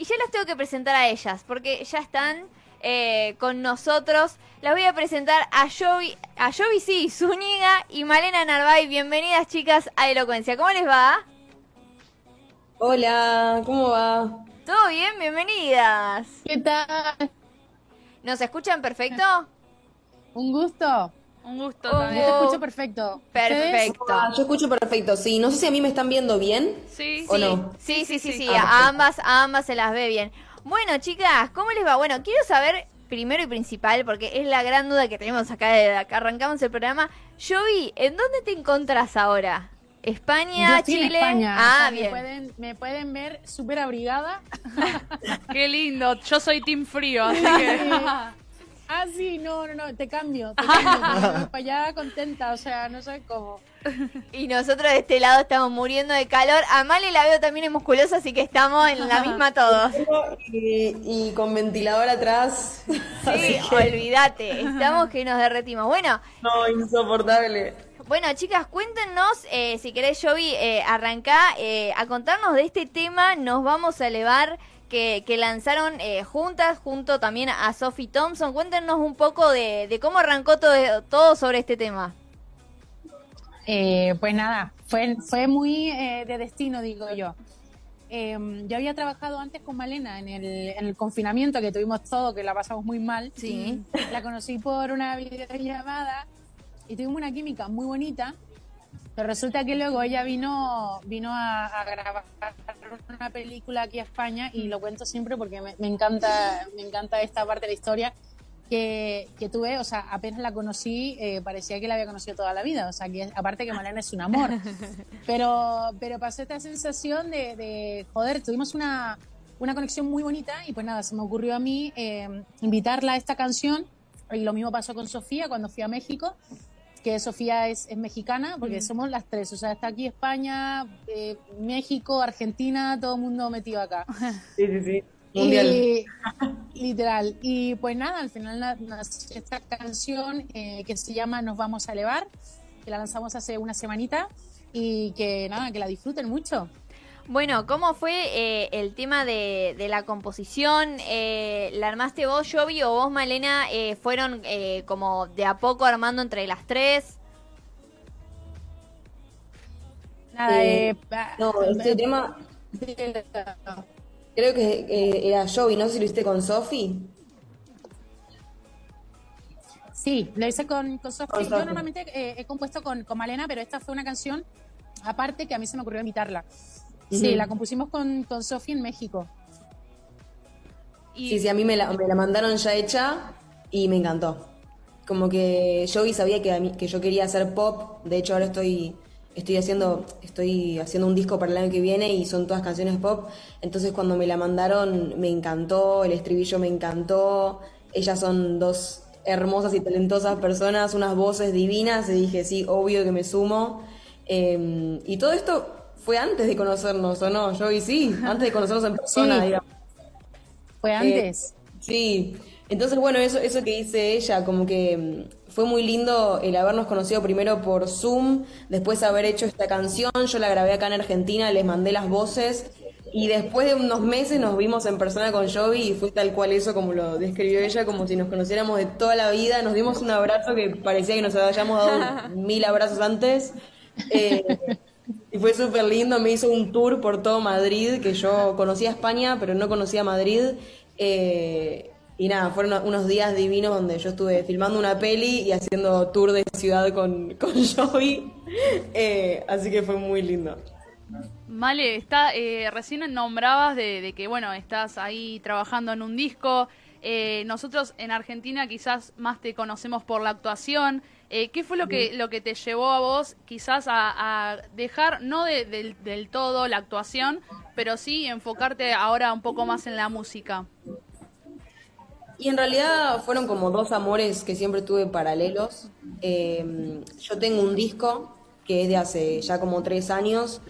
Y ya las tengo que presentar a ellas, porque ya están eh, con nosotros. Las voy a presentar a Jovi, a Jovi sí, Zúñiga y Malena Narvay. Bienvenidas chicas a Elocuencia. ¿Cómo les va? Hola, ¿cómo va? ¿Todo bien? Bienvenidas. ¿Qué tal? ¿Nos escuchan perfecto? Un gusto. Un gusto también. Yo te escucho perfecto. Perfecto. Ah, yo escucho perfecto, sí. No sé si a mí me están viendo bien. Sí, ¿O sí. no? Sí, sí, sí, sí. Ah, A ambas, a ambas se las ve bien. Bueno, chicas, ¿cómo les va? Bueno, quiero saber primero y principal, porque es la gran duda que tenemos acá desde acá arrancamos el programa. Jovi, ¿en dónde te encontrás ahora? ¿España, Yo en Chile? España. Ah, o sea, bien. Me pueden, me pueden ver súper abrigada. Qué lindo. Yo soy Team Frío, así que. Ah, sí, no, no, no, te cambio. Te cambio para allá contenta, o sea, no sé cómo. Y nosotros de este lado estamos muriendo de calor. A Male la veo también en musculosa, así que estamos en la misma todos. Y, y con ventilador atrás. Sí, olvídate. Estamos que nos derretimos. Bueno, No, insoportable. Bueno, chicas, cuéntenos, eh, si querés, Jovi, eh, arrancá eh, a contarnos de este tema. Nos vamos a elevar que, que lanzaron eh, juntas, junto también a Sophie Thompson. Cuéntenos un poco de, de cómo arrancó todo, todo sobre este tema. Eh, pues nada, fue, fue muy eh, de destino, digo yo. Eh, yo había trabajado antes con Malena en el, en el confinamiento que tuvimos todo, que la pasamos muy mal. Sí. La conocí por una videollamada y tuvimos una química muy bonita. Pero resulta que luego ella vino, vino a, a grabar una película aquí a España y lo cuento siempre porque me, me encanta, me encanta esta parte de la historia que, que tuve, o sea, apenas la conocí, eh, parecía que la había conocido toda la vida, o sea, que aparte que Malena es un amor, pero, pero pasó esta sensación de, de, joder, tuvimos una, una conexión muy bonita y pues nada, se me ocurrió a mí eh, invitarla a esta canción y lo mismo pasó con Sofía cuando fui a México, que Sofía es, es mexicana, porque Mm. somos las tres, o sea, está aquí España, eh, México, Argentina, todo el mundo metido acá. Sí, sí, sí. Mundial. Y, literal. Y pues nada, al final nació esta canción eh, que se llama Nos vamos a elevar, que la lanzamos hace una semanita y que nada, que la disfruten mucho. Bueno, ¿cómo fue eh, el tema de, de la composición? Eh, ¿La armaste vos, Jovi, o vos, Malena, eh, fueron eh, como de a poco armando entre las tres? Nada, Eh, eh, No, este tema creo que eh, era Joey, no sé si lo hiciste con Sofi. Sí, lo hice con, con Sofi. Yo normalmente eh, he compuesto con, con Malena, pero esta fue una canción aparte que a mí se me ocurrió invitarla. Sí, la compusimos con, con Sofi en México. Y Sí, sí, a mí me la, me la mandaron ya hecha y me encantó. Como que Joey sabía que, a mí- que yo quería hacer pop, de hecho ahora estoy, estoy, haciendo, estoy haciendo un disco para el año que viene y son todas canciones pop, entonces cuando me la mandaron me encantó, el estribillo me encantó, ellas son dos hermosas y talentosas personas, unas voces divinas y dije, sí, obvio que me sumo. Eh, y todo esto fue antes de conocernos, ¿o no? Joey, sí, antes de conocernos en persona, Sí. digamos. Fue antes. Sí, entonces bueno, eso, eso que dice ella, como que mm, fue muy lindo el habernos conocido primero por Zoom, después haber hecho esta canción, yo la grabé acá en Argentina, les mandé las voces y después de unos meses nos vimos en persona con Jovi y fue tal cual eso como lo describió ella, como si nos conociéramos de toda la vida, nos dimos un abrazo que parecía que nos habíamos dado mil abrazos antes. Eh, y fue súper lindo, me hizo un tour por todo Madrid, que yo conocía España, pero no conocía Madrid. Eh, y nada, fueron unos días divinos donde yo estuve filmando una peli y haciendo tour de ciudad con, con Joey. Eh, así que fue muy lindo. Male, está, eh, recién nombrabas de, de que, bueno, estás ahí trabajando en un disco. Eh, nosotros en Argentina quizás más te conocemos por la actuación. Eh, ¿Qué fue lo que, lo que te llevó a vos quizás a, a dejar, no de- del, del todo la actuación, pero sí enfocarte ahora un poco más en la música? Y en realidad fueron como dos amores que siempre tuve paralelos. Eh, yo tengo un disco que es de hace ya como tres años.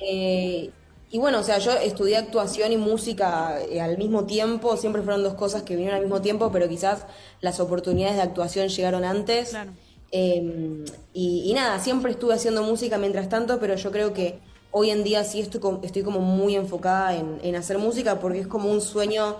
eh, y bueno, o sea, yo estudié actuación y música eh, al mismo tiempo. Siempre fueron dos cosas que vinieron al mismo tiempo, pero quizás las oportunidades de actuación llegaron antes. Claro. Eh, y, y nada, siempre estuve haciendo música mientras tanto, pero yo creo que hoy en día sí estoy, estoy como muy enfocada en, en hacer música porque es como un sueño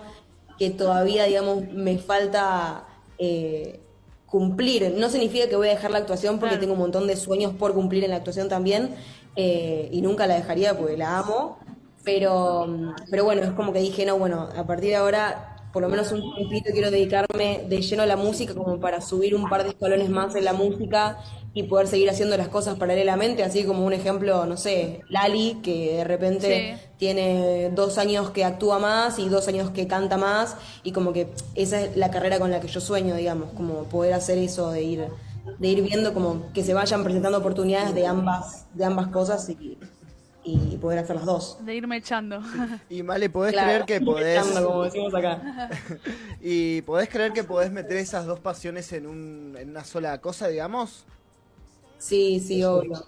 que todavía, digamos, me falta eh, cumplir. No significa que voy a dejar la actuación porque Claro. tengo un montón de sueños por cumplir en la actuación también eh, y nunca la dejaría porque la amo. Pero, pero bueno, es como que dije, no, bueno, a partir de ahora, por lo menos un tiempito quiero dedicarme de lleno a la música como para subir un par de escalones más en la música y poder seguir haciendo las cosas paralelamente, así como un ejemplo, no sé, Lali, que de repente Sí. tiene dos años que actúa más y dos años que canta más y como que esa es la carrera con la que yo sueño, digamos, como poder hacer eso de ir de ir viendo como que se vayan presentando oportunidades de ambas de ambas cosas y, y poder hacer las dos. De irme echando. Y Male, ¿podés Claro, creer que podés... echando, como decimos acá. y podés creer que podés meter esas dos pasiones en, un, en una sola cosa, digamos? Sí, sí, obvio.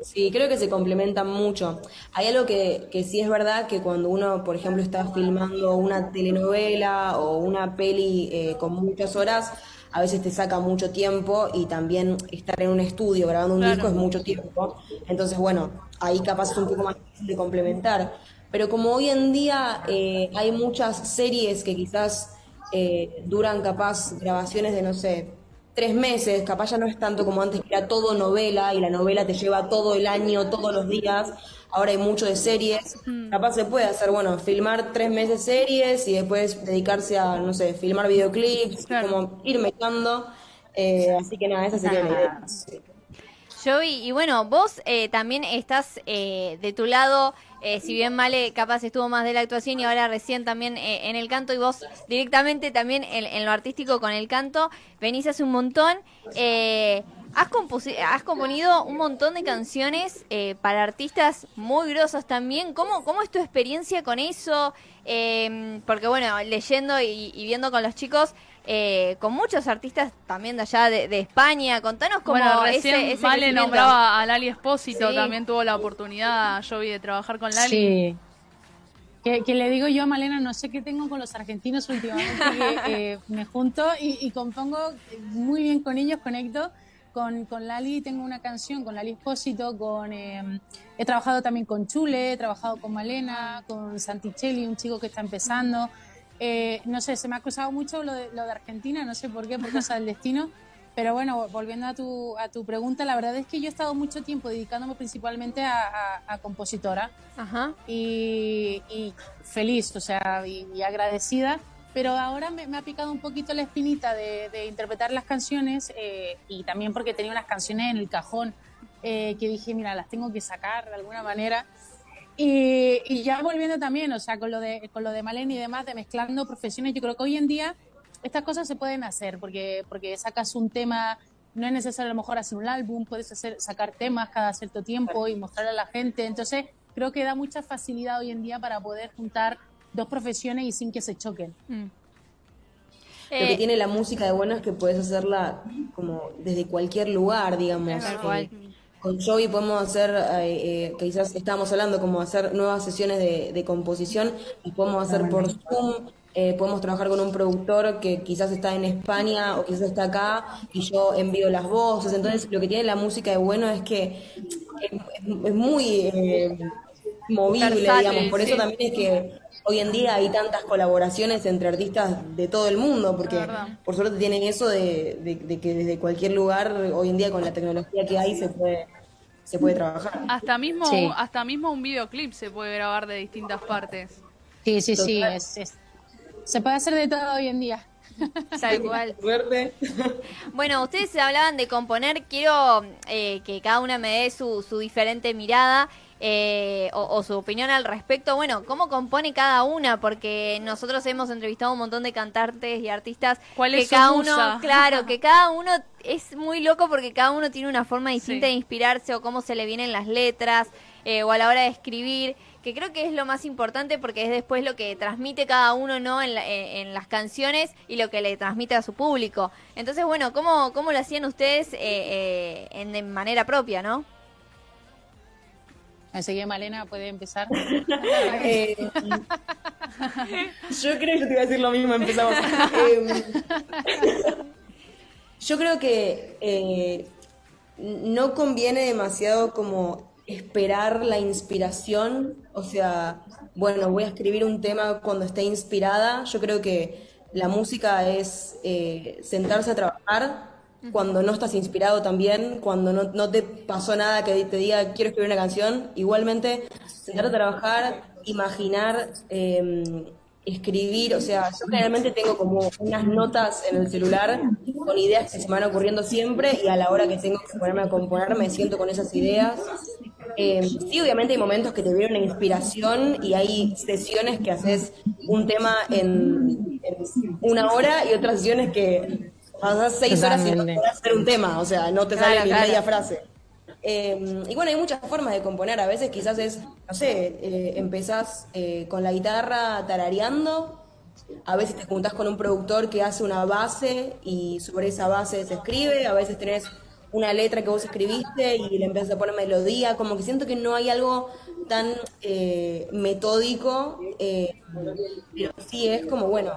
Sí, creo que se complementan mucho. Hay algo que, que sí es verdad que cuando uno, por ejemplo, está filmando una telenovela o una peli eh, con muchas horas, a veces te saca mucho tiempo y también estar en un estudio grabando un Claro. disco es mucho tiempo. Entonces, bueno, ahí capaz es un poco más difícil de complementar. Pero como hoy en día eh, hay muchas series que quizás eh, duran capaz grabaciones de, no sé, tres meses, capaz ya no es tanto como antes, que era todo novela y la novela te lleva todo el año, todos los días. Ahora hay mucho de series. Capaz se puede hacer, bueno, filmar tres meses series y después dedicarse a, no sé, filmar videoclips, Claro. como ir mechando. Eh, así que nada, esa sería la idea. Joey, y bueno, vos eh, también estás eh, de tu lado, eh, si bien Male capaz estuvo más de la actuación y ahora recién también eh, en el canto y vos directamente también en, lo artístico con el canto, venís hace un montón. Eh, has, has componido un montón de canciones eh, para artistas muy grosos también. ¿Cómo, ¿Cómo es tu experiencia con eso? Porque bueno, leyendo y viendo con los chicos, eh, con muchos artistas también de allá de, de España, contanos cómo bueno, ese, recién ese Male crecimiento. nombraba a Lali Espósito, Sí. también tuvo la oportunidad, yo vi, de trabajar con Lali. Sí. Que, que le digo yo a Malena, no sé qué tengo con los argentinos últimamente, que eh, me junto y, y compongo muy bien con ellos, conecto. Con, con Lali tengo una canción, con Lali Espósito, con, eh, he trabajado también con Chule, he trabajado con Malena, con Santichelli, un chico que está empezando. Eh, no sé, se me ha cruzado mucho lo de, lo de Argentina, no sé por qué, por cosa del destino. Pero bueno, volviendo a tu, a tu pregunta, la verdad es que yo he estado mucho tiempo dedicándome principalmente a, a- a compositora Ajá. y, y feliz, o sea, y, y agradecida. Pero ahora me, me ha picado un poquito la espinita de, de interpretar las canciones eh, y también porque tenía unas canciones en el cajón eh, que dije, mira, las tengo que sacar de alguna manera. Y, y ya volviendo también, o sea, con lo de, con lo de Malena y demás, de mezclando profesiones, yo creo que hoy en día estas cosas se pueden hacer porque, porque sacas un tema, no es necesario a lo mejor hacer un álbum, puedes hacer, sacar temas cada cierto tiempo y mostrar a la gente. Entonces, creo que da mucha facilidad hoy en día para poder juntar dos profesiones y sin que se choquen. Mm. Lo que Eh, tiene la música de bueno es que puedes hacerla como desde cualquier lugar, digamos. Tal cual. Con Joey podemos hacer, eh, eh, quizás estábamos hablando, como hacer nuevas sesiones de, de composición, y podemos hacer por Zoom, eh, podemos trabajar con un productor que quizás está en España o quizás está acá, y yo envío las voces. Entonces, lo que tiene la música de bueno es que es, es muy eh, movible, digamos. Por sí. eso también es que hoy en día hay tantas colaboraciones entre artistas de todo el mundo, porque por suerte tienen eso de, de- de que desde cualquier lugar, hoy en día con la tecnología que hay, se puede, se puede trabajar. Hasta mismo, Sí. hasta mismo un videoclip se puede grabar de distintas partes. Sí, sí, sí, es- es- se puede hacer de todo hoy en día. Tal cual. Suerte. Bueno, ustedes hablaban de componer. Quiero eh, que cada una me dé su, su diferente mirada eh, o, o su opinión al respecto. Bueno, ¿cómo compone cada una? Porque nosotros hemos entrevistado un montón de cantantes y artistas. ¿Cuál que es su cada musa? uno, claro, que cada uno es muy loco porque cada uno tiene una forma distinta Sí. de inspirarse o cómo se le vienen las letras eh, o a la hora de escribir. Que creo que es lo más importante porque es después lo que transmite cada uno no en, la- en- en las canciones y lo que le transmite a su público. Entonces, bueno, ¿cómo, cómo lo hacían ustedes eh, eh, en, de manera propia, no? Así Malena puede empezar. Eh, yo creo que te iba a decir lo mismo, empezamos. Eh, yo creo que eh, no conviene demasiado como esperar la inspiración, o sea, bueno, voy a escribir un tema cuando esté inspirada. Yo creo que la música es eh, sentarse a trabajar cuando no estás inspirado también, cuando no, no te pasó nada que te diga quiero escribir una canción. Igualmente, sentarte a trabajar, imaginar, eh, escribir, o sea, yo generalmente tengo como unas notas en el celular con ideas que se me van ocurriendo siempre y a la hora que tengo que ponerme a componer me siento con esas ideas. Eh, sí, obviamente hay momentos que te vienen una inspiración y hay sesiones que haces un tema en una hora y otras sesiones que pasas seis horas y no hacer un tema, o sea, no te Claro, sale ni claro. media frase. Eh, y bueno, hay muchas formas de componer. A veces quizás es, no sé, eh, empezás eh, con la guitarra tarareando. A veces te juntás con un productor que hace una base y sobre esa base se escribe. A veces tenés una letra que vos escribiste y le empiezas a poner melodía. Como que siento que no hay algo tan eh, metódico. eh, pero sí es como, bueno,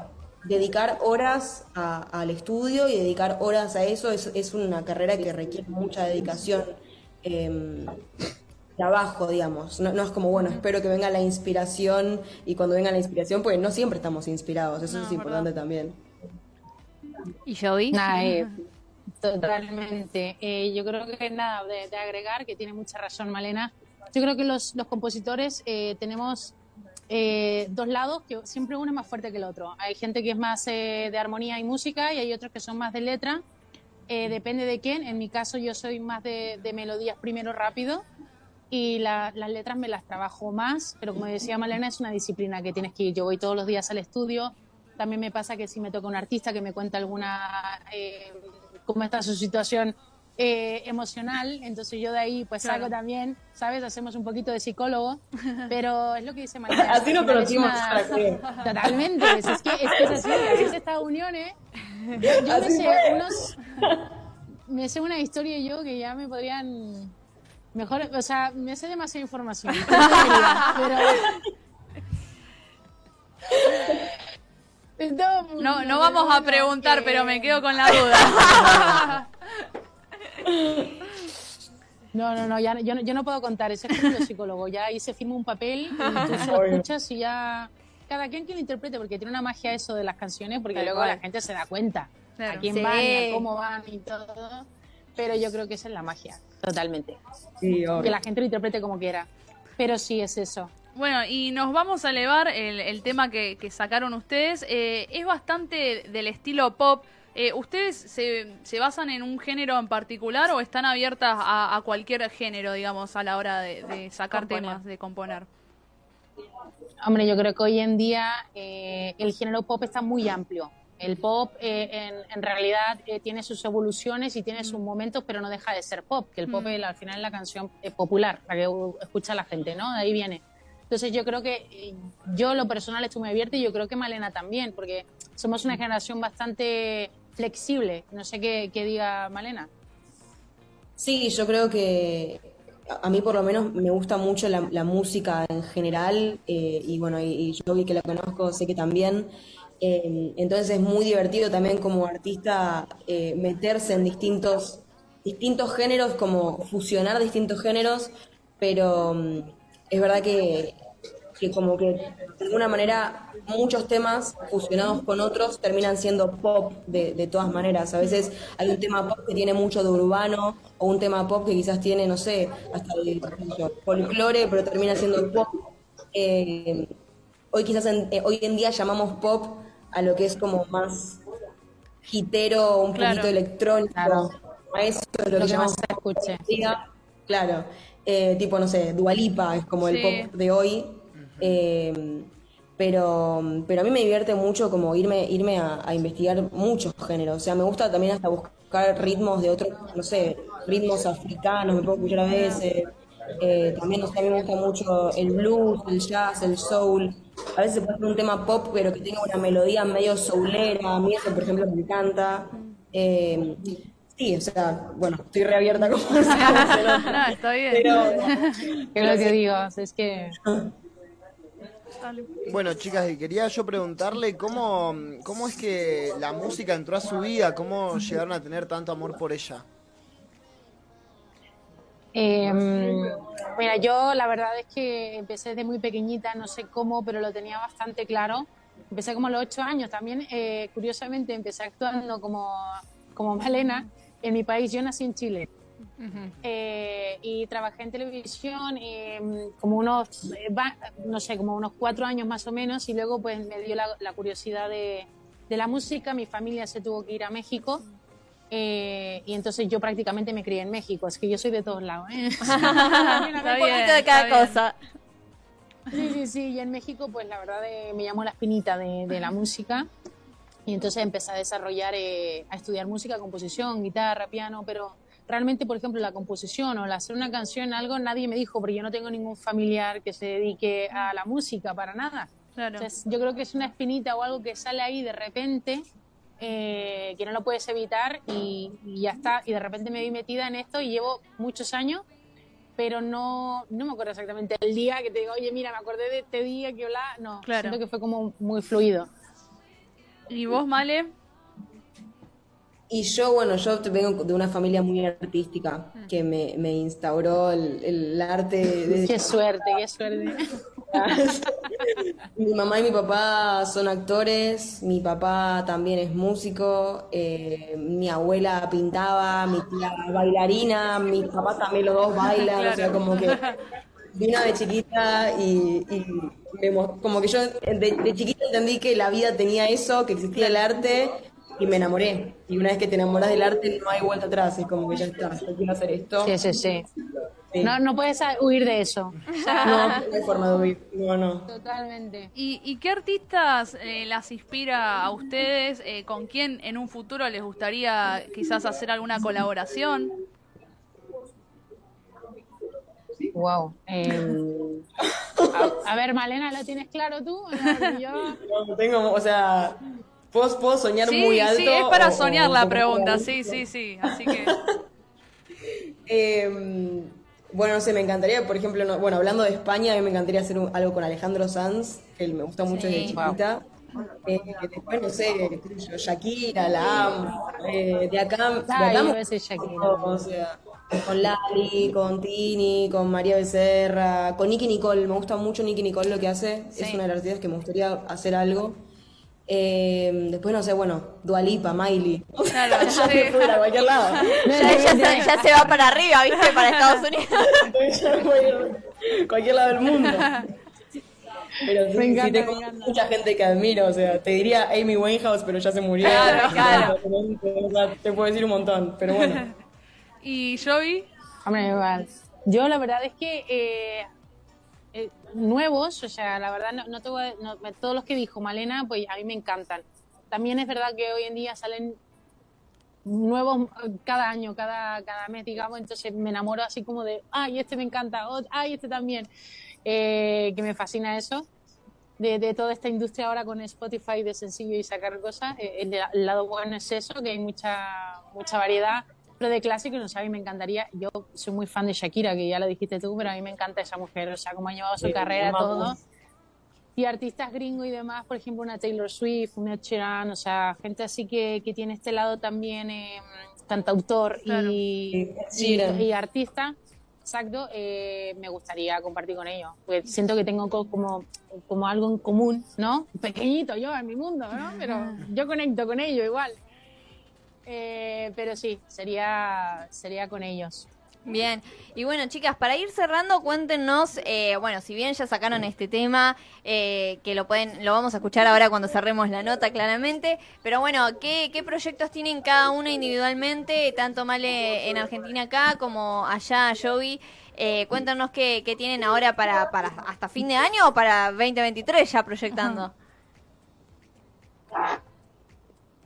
dedicar horas a- al estudio y dedicar horas a eso es, es una carrera que requiere mucha dedicación, eh, trabajo, digamos. No, no es como, bueno, espero que venga la inspiración y cuando venga la inspiración, pues no siempre estamos inspirados, eso No, es es importante también. ¿Y Joey? Nah, eh, totalmente. Eh, yo creo que nada, de, de agregar, que tiene mucha razón Malena. Yo creo que los, los compositores eh, tenemos eh, dos lados, que siempre uno es más fuerte que el otro. Hay gente que es más eh, de armonía y música y hay otros que son más de letra. Eh, depende de quién. En mi caso yo soy más de, de melodías primero rápido y la- las letras me las trabajo más, pero como decía Malena, es una disciplina que tienes que ir. Yo voy todos los días al estudio. También me pasa que si me toca un artista que me cuenta alguna, eh, cómo está su situación eh, emocional, entonces yo de ahí pues Claro. salgo también, ¿sabes? Hacemos un poquito de psicólogo, pero es lo que dice Malena. Así es conocimos, una- ¿para qué? Totalmente, es, es que, es que es así, así es esta unión, ¿eh? Yo, yo me sé unos, me sé una historia yo que ya me podrían mejor, o sea, me sé demasiada información, pero No, No, no vamos a preguntar, pero me quedo con la duda. No, no, no, ya, yo, no- yo no puedo contar, ese es como los psicólogos, ya ahí se firma un papel y tú se lo escuchas y ya... Cada quien que lo interprete, porque tiene una magia eso de las canciones, porque luego la gente se da cuenta Claro. a quién Sí. van y a cómo van y todo. Pero yo creo que esa es la magia, totalmente. Sí, Que la gente lo interprete como quiera. Pero sí es eso. Bueno, y nos vamos a elevar el, el tema que, que sacaron ustedes. Eh, es bastante del estilo pop. Eh, ¿Ustedes se, se basan en un género en particular o están abiertas a, a cualquier género, digamos, a la hora de, de sacar Componer. temas, de componer? Hombre, yo creo que hoy en día eh, el género pop está muy amplio. El pop eh, en, en realidad eh, tiene sus evoluciones y tiene sus momentos, pero no deja de ser pop, que el pop Mm. es, al final es la canción eh, popular, la que escucha la gente, ¿no? De ahí viene. Entonces yo creo que yo lo personal estoy muy abierta y yo creo que Malena también, porque somos una generación bastante flexible. No sé qué, diga Malena. Sí, yo creo que a mí por lo menos me gusta mucho la, música en general eh, y bueno, y, yo que la conozco, sé que también. Eh, entonces es muy divertido también como artista eh, meterse en distintos, distintos géneros, como fusionar distintos géneros, pero mm, es verdad que, que como que de alguna manera muchos temas fusionados con otros terminan siendo pop de, de todas maneras. A veces hay un tema pop que tiene mucho de urbano o un tema pop que quizás tiene, no sé, hasta de folclore, pero termina siendo pop. Eh, hoy quizás en, eh, hoy en día llamamos pop a lo que es como más hitero, un Claro. poquito electrónico. Claro. A eso es lo, Lo que que más se escuche. Claro, eh, tipo, no sé, Dualipa es como el pop de hoy. Eh, pero, pero a mí me divierte mucho como irme, irme a, a investigar muchos géneros. O sea, me gusta también hasta buscar ritmos de otros, no sé, ritmos africanos, me puedo escuchar a veces. Eh, también, no sé, a mí me gusta mucho el blues, el jazz, el soul. A veces se puede hacer un tema pop, pero que tenga una melodía medio soulera. A mí eso, por ejemplo, me encanta. Eh, sí, o sea, bueno, estoy reabierta como nota. No, está bien. Pero, ¿Qué es lo que digo? Es que Bueno, chicas, y quería yo preguntarle cómo, cómo es que la música entró a su vida, cómo llegaron a tener tanto amor por ella. Eh, mira, yo la verdad es que empecé desde muy pequeñita, no sé cómo, pero lo tenía bastante claro. Empecé como a los ocho años. También, eh, curiosamente, empecé actuando como, como Malena en mi país. Yo nací en Chile. Eh, y trabajé en televisión eh, como unos, eh, va- no sé, como unos cuatro años más o menos y luego pues me dio la, la curiosidad de, de la música, mi familia se tuvo que ir a México eh, y entonces yo prácticamente me crié en México, es que yo soy de todos lados. ¿eh? Un poquito de cada cosa. Sí, sí, sí, y en México pues la verdad eh, me llamó la espinita de, de la música y entonces empecé a desarrollar, eh, a estudiar música, composición, guitarra, piano, pero realmente por ejemplo la composición o el hacer una canción, algo, nadie me dijo, porque yo no tengo ningún familiar que se dedique a la música para nada. Claro. Entonces yo creo que es una espinita o algo que sale ahí de repente, eh, que no lo puedes evitar y, y ya está, y de repente me vi metida en esto y llevo muchos años pero no, no me acuerdo exactamente el día que te digo, oye, mira, me acordé de este día que hola, no, Claro. siento que fue como muy fluido. ¿Y vos, Male? Y yo, bueno, yo vengo de una familia muy artística que me, me instauró el, el arte desde Qué suerte, qué suerte. Mi mamá y mi papá son actores, mi papá también es músico, eh, mi abuela pintaba, mi tía bailarina, mi papá también los dos bailan, o sea, como que vino de chiquita y, y me mo- como que yo de, de chiquita entendí que la vida tenía eso, que existía el arte y me enamoré. Y una vez que te enamoras del arte no hay vuelta atrás, es como que ya está, yo quiero hacer esto. Sí, sí, sí. Sí. No, no puedes huir de eso. No, no hay forma de huir, no, no. Totalmente. ¿Y, y qué artistas eh, las inspira a ustedes? Eh, ¿Con quién en un futuro les gustaría quizás hacer alguna colaboración? Wow. Eh, a, a ver, Malena, ¿lo tienes claro tú? No, yo- No, tengo, o sea, puedo, puedo soñar Sí, muy alto. sí, es para o- soñar o la pregunta, sí, sí, sí. Así que, Eh, bueno, no sé, me encantaría, por ejemplo, no- bueno, hablando de España, a mí me encantaría hacer un- algo con Alejandro Sanz, que él me gusta mucho desde Sí. chiquita. Eh, después, no sé, Shakira, la amo. Eh, de acá, de Ay, acá yo me- voy a decir Shakira. o sea, con Lali, con Tini, con María Becerra, con Nicky Nicole. Me gusta mucho Nicky Nicole lo que hace. Es una de las artistas que me gustaría hacer algo. Eh, después, no sé, bueno, Dualipa, Miley. Claro, ya sí. me fui a cualquier lado. Ya, ya se, ya se va para arriba, ¿viste? Para Estados Unidos. Entonces ya voy a cualquier lado del mundo. Pero sí, Me sí encanta, tengo mucha gente que admiro, o sea, te diría Amy Winehouse, pero ya se murió. Claro, claro. O sea, te puedo decir un montón, pero bueno. ¿y Joey? Hombre, igual. Yo la verdad es que eh, eh, nuevos, o sea, la verdad no, no no- todos los que dijo Malena, pues a mí me encantan. También es verdad que hoy en día salen nuevos eh, cada año, cada, cada mes, digamos, entonces me enamoro así como de, ay, este me encanta, ay, este también, Eh, que me fascina eso. De, de toda esta industria ahora con Spotify de sencillo y sacar cosas, eh, el, el lado bueno es eso, que hay mucha, mucha variedad, pero de clásico, no sé, a mí me encantaría, yo soy muy fan de Shakira, que ya lo dijiste tú, pero a mí me encanta esa mujer, o sea, cómo ha llevado su Sí, carrera, todo. Y artistas gringos y demás, por ejemplo, una Taylor Swift, una Sheeran, o sea, gente así que, que tiene este lado también eh, cantautor Claro. y, artista, exacto, eh, me gustaría compartir con ellos, porque siento que tengo co- como, como algo en común, ¿no? Pequeñito yo en mi mundo, ¿no? Pero yo conecto con ellos igual. Eh, pero sí, sería, sería con ellos. Bien, y bueno chicas, para ir cerrando, cuéntenos, eh, bueno, si bien ya sacaron este tema, eh, que lo pueden, lo vamos a escuchar ahora cuando cerremos la nota claramente, pero bueno, ¿qué, qué proyectos tienen cada una individualmente, tanto Male en Argentina acá como allá, Joey? Eh, cuéntanos qué, qué tienen ahora para, para hasta fin de año o para 2023 ya proyectando.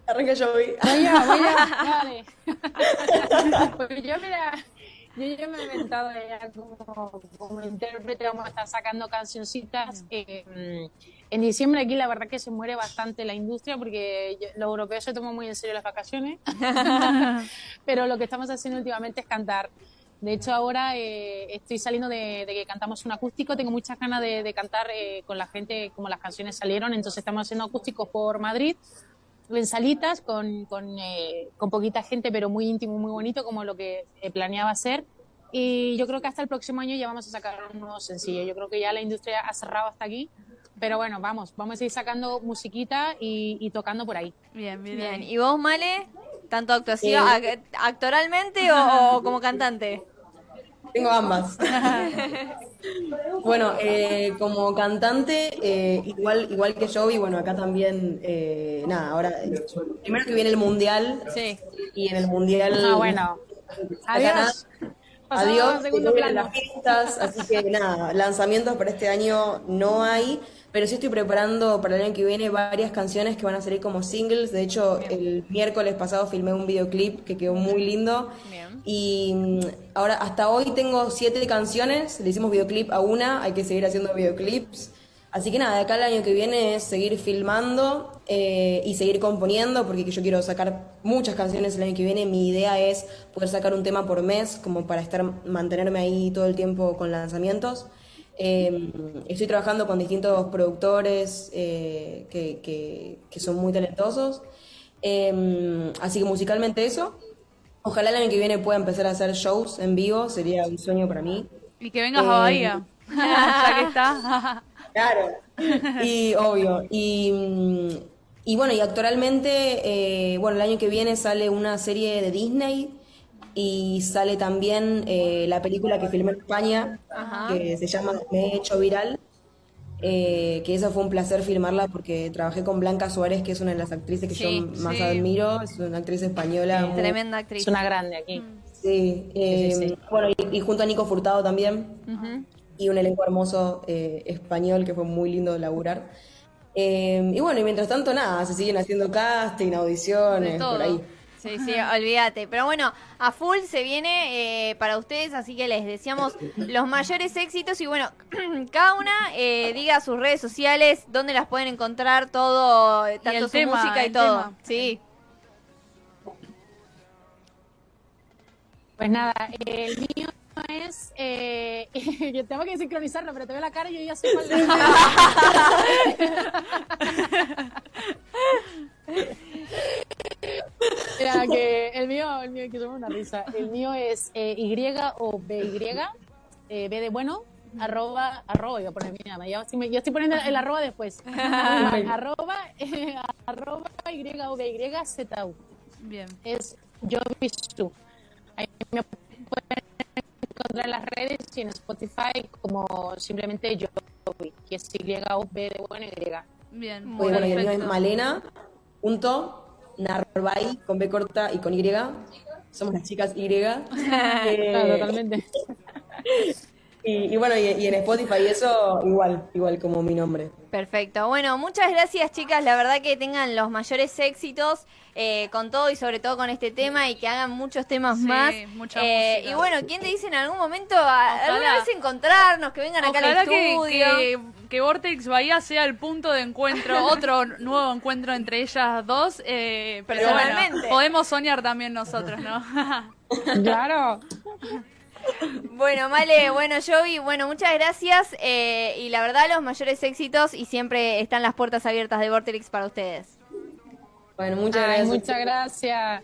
Arranca yo. Voy a, voy a, dale. Pues yo, mira, yo ya me he inventado ya como, como intérprete, vamos a estar sacando cancioncitas. Eh, en diciembre aquí la verdad que se muere bastante la industria porque yo- los europeos se toman muy en serio las vacaciones, pero lo que estamos haciendo últimamente es cantar. De hecho, ahora eh, estoy saliendo de, de que cantamos un acústico. Tengo muchas ganas de, de cantar eh, con la gente como las canciones salieron. Entonces estamos haciendo acústicos por Madrid en salitas con, con, eh, con poquita gente, pero muy íntimo, muy bonito, como lo que eh, planeaba hacer. Y yo creo que hasta el próximo año ya vamos a sacar un nuevo sencillo. Yo creo que ya la industria ha cerrado hasta aquí. Pero bueno, vamos, vamos a seguir sacando musiquita y, y tocando por ahí. Bien, bien. Bien. ¿y vos, Male? ¿Tanto actuación, Eh. ac- actoralmente o, o como cantante? Tengo ambas. bueno, eh, como cantante, eh, igual, igual que yo, y bueno, acá también, eh, nada, ahora, eh, primero que viene el Mundial, Sí. y en el Mundial... Ah, bueno. nada, Adiós. Adiós, vienen las fiestas, así que nada, lanzamientos para este año no hay, pero sí estoy preparando para el año que viene varias canciones que van a salir como singles. De hecho, el miércoles pasado filmé un videoclip que quedó muy lindo. Bien. Y mm, ahora, hasta hoy tengo siete canciones, le hicimos videoclip a una, hay que seguir haciendo videoclips. Así que nada, de acá el año que viene es seguir filmando eh, y seguir componiendo, porque yo quiero sacar muchas canciones el año que viene. Mi idea es poder sacar un tema por mes, como para estar mantenerme ahí todo el tiempo con lanzamientos. Eh, estoy trabajando con distintos productores eh, que, que- que son muy talentosos. Eh, así que musicalmente eso. Ojalá el año que viene pueda empezar a hacer shows en vivo, sería un sueño para mí. Y que vengas a Bahía. ya que está. Claro, y obvio. Y, y bueno, y actualmente, eh, bueno, el año que viene sale una serie de Disney y sale también eh, la película que filmé en España, que se llama Me he hecho viral. eh, que eso fue un placer filmarla porque trabajé con Blanca Suárez, que es una de las actrices que Sí, yo más sí. admiro, es una actriz española. muy- Tremenda actriz. Es una grande aquí. Sí, eh, Sí, sí, sí. bueno, y, y junto a Nico Furtado también y un elenco hermoso eh, español que fue muy lindo de laburar. Eh, y bueno, y mientras tanto, nada, se siguen haciendo casting, audiciones, por ahí. Sí, sí, olvídate. Pero bueno, a full se viene eh, para ustedes, así que les deseamos los mayores éxitos y bueno, cada una eh, diga sus redes sociales, dónde las pueden encontrar, todo, eh, tanto su tema, música y todo. tema. Sí. Pues nada, el mío es. Eh, yo tengo que sincronizarlo, pero te veo la cara y yo ya sé cuál que el mío, el mío, que somos una risa. El mío es eh, Y o BY, eh, B de bueno, arroba, arroba, iba a poner mi nada. Yo estoy, yo estoy poniendo el arroba después. arroba, eh, arroba Y o BY ZU. Bien. Es Jovisu. Ahí me pueden encontrar en las redes y en Spotify como simplemente Jovi, que es Y o B de bueno y. Bien. Oye, bueno, y el mío es perfecto. Malena, punto, Narvay, con B corta y con Y. Somos las chicas Y. Eh, totalmente. y, y bueno, y, y en Spotify eso igual, igual como mi nombre. Perfecto. Bueno, muchas gracias chicas. La verdad que tengan los mayores éxitos eh, con todo y sobre todo con este tema y que hagan muchos temas Sí, más. mucha Eh, y bueno, ¿quién te dice en algún momento Ojalá. alguna vez encontrarnos, que vengan acá Ojalá al que, estudio? que, que Vortex Bahía sea el punto de encuentro, otro nuevo encuentro entre ellas dos. Eh, pero Personalmente. bueno, podemos soñar también nosotros, ¿no? Claro. Bueno, Male, bueno, Jovi, bueno, muchas gracias eh, y la verdad los mayores éxitos y siempre están las puertas abiertas de Vortex para ustedes. Bueno, muchas Ay, gracias. muchas gracias.